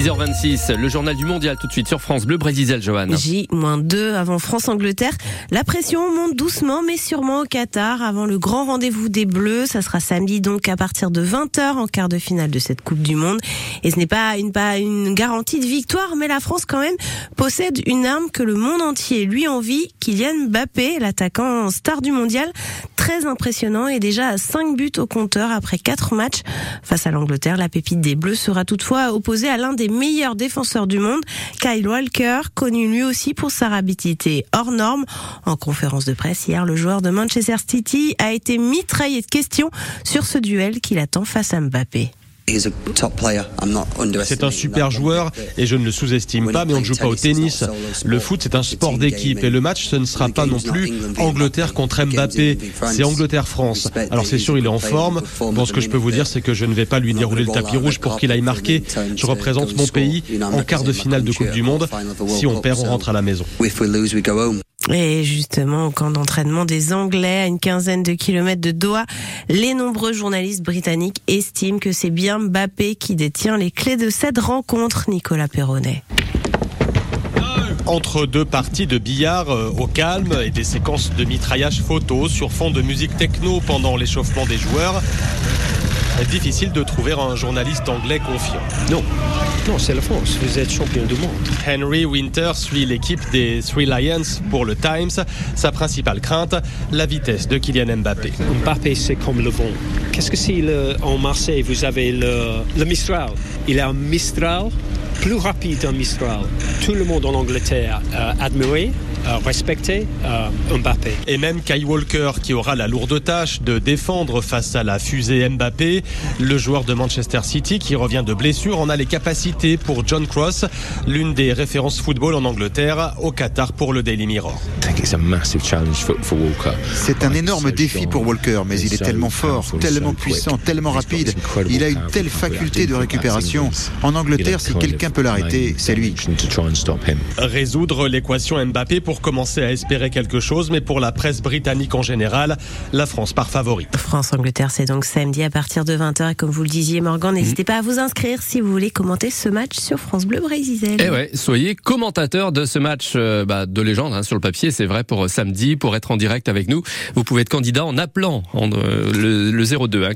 6h26, le journal du mondial tout de suite sur France Bleu Brésil, Johan. J-2 avant France-Angleterre. La pression monte doucement mais sûrement au Qatar avant le grand rendez-vous des Bleus. Ça sera samedi donc à partir de 20h en quart de finale de cette Coupe du Monde. Et ce n'est pas une, pas une garantie de victoire, mais la France quand même possède une arme que le monde entier lui envie. Kylian Mbappé, l'attaquant star du mondial, très impressionnant et déjà à 5 buts au compteur après 4 matchs. Face à l'Angleterre, la pépite des Bleus sera toutefois opposée à l'un des meilleurs défenseurs du monde, Kyle Walker, connu lui aussi pour sa rapidité hors norme. En conférence de presse hier, le joueur de Manchester City a été mitraillé de questions sur ce duel qu'il attend face à Mbappé. C'est un super joueur et je ne le sous-estime pas, mais on ne joue pas au tennis. Le foot, c'est un sport d'équipe et le match, ce ne sera pas non plus Angleterre contre Mbappé, c'est Angleterre-France. Alors c'est sûr, il est en forme. Bon, ce que je peux vous dire, c'est que je ne vais pas lui dérouler le tapis rouge pour qu'il aille marquer. Je représente mon pays en quart de finale de Coupe du Monde. Si on perd, on rentre à la maison. Et justement, au camp d'entraînement des Anglais, à une quinzaine de kilomètres de Doha, les nombreux journalistes britanniques estiment que c'est bien Mbappé qui détient les clés de cette rencontre, Nicolas Perronnet entre deux parties de billard euh, au calme et des séquences de mitraillage photo sur fond de musique techno pendant l'échauffement des joueurs. Difficile de trouver un journaliste anglais confiant. Non, non, c'est la France. Vous êtes champion du monde. Henry Winter suit l'équipe des Three Lions pour le Times. Sa principale crainte, la vitesse de Kylian Mbappé. Mbappé, c'est comme le vent. Qu'est-ce que c'est en Marseille Vous avez le, le Mistral? Il a un Mistral plus rapide qu'un Mistral. Tout le monde en Angleterre a admiré euh, respecter euh, Mbappé. Et même Kai Walker qui aura la lourde tâche de défendre face à la fusée Mbappé, le joueur de Manchester City qui revient de blessure en a les capacités pour John Cross, l'une des références football en Angleterre, au Qatar pour le Daily Mirror. C'est un énorme défi pour Walker, mais il est tellement fort, tellement puissant, tellement rapide. Il a une telle faculté de récupération. En Angleterre, si quelqu'un peut l'arrêter, c'est lui. Résoudre l'équation Mbappé pour commencer à espérer quelque chose, mais pour la presse britannique en général, la France par favori. France-Angleterre, c'est donc samedi à partir de 20h. Et comme vous le disiez, Morgan, n'hésitez pas à vous inscrire si vous voulez commenter ce match sur France Bleu Brésil. Eh ouais, soyez commentateur de ce match euh, bah, de légende hein, sur le papier. C'est vrai pour euh, samedi, pour être en direct avec nous. Vous pouvez être candidat en appelant euh, le, le 02. Hein,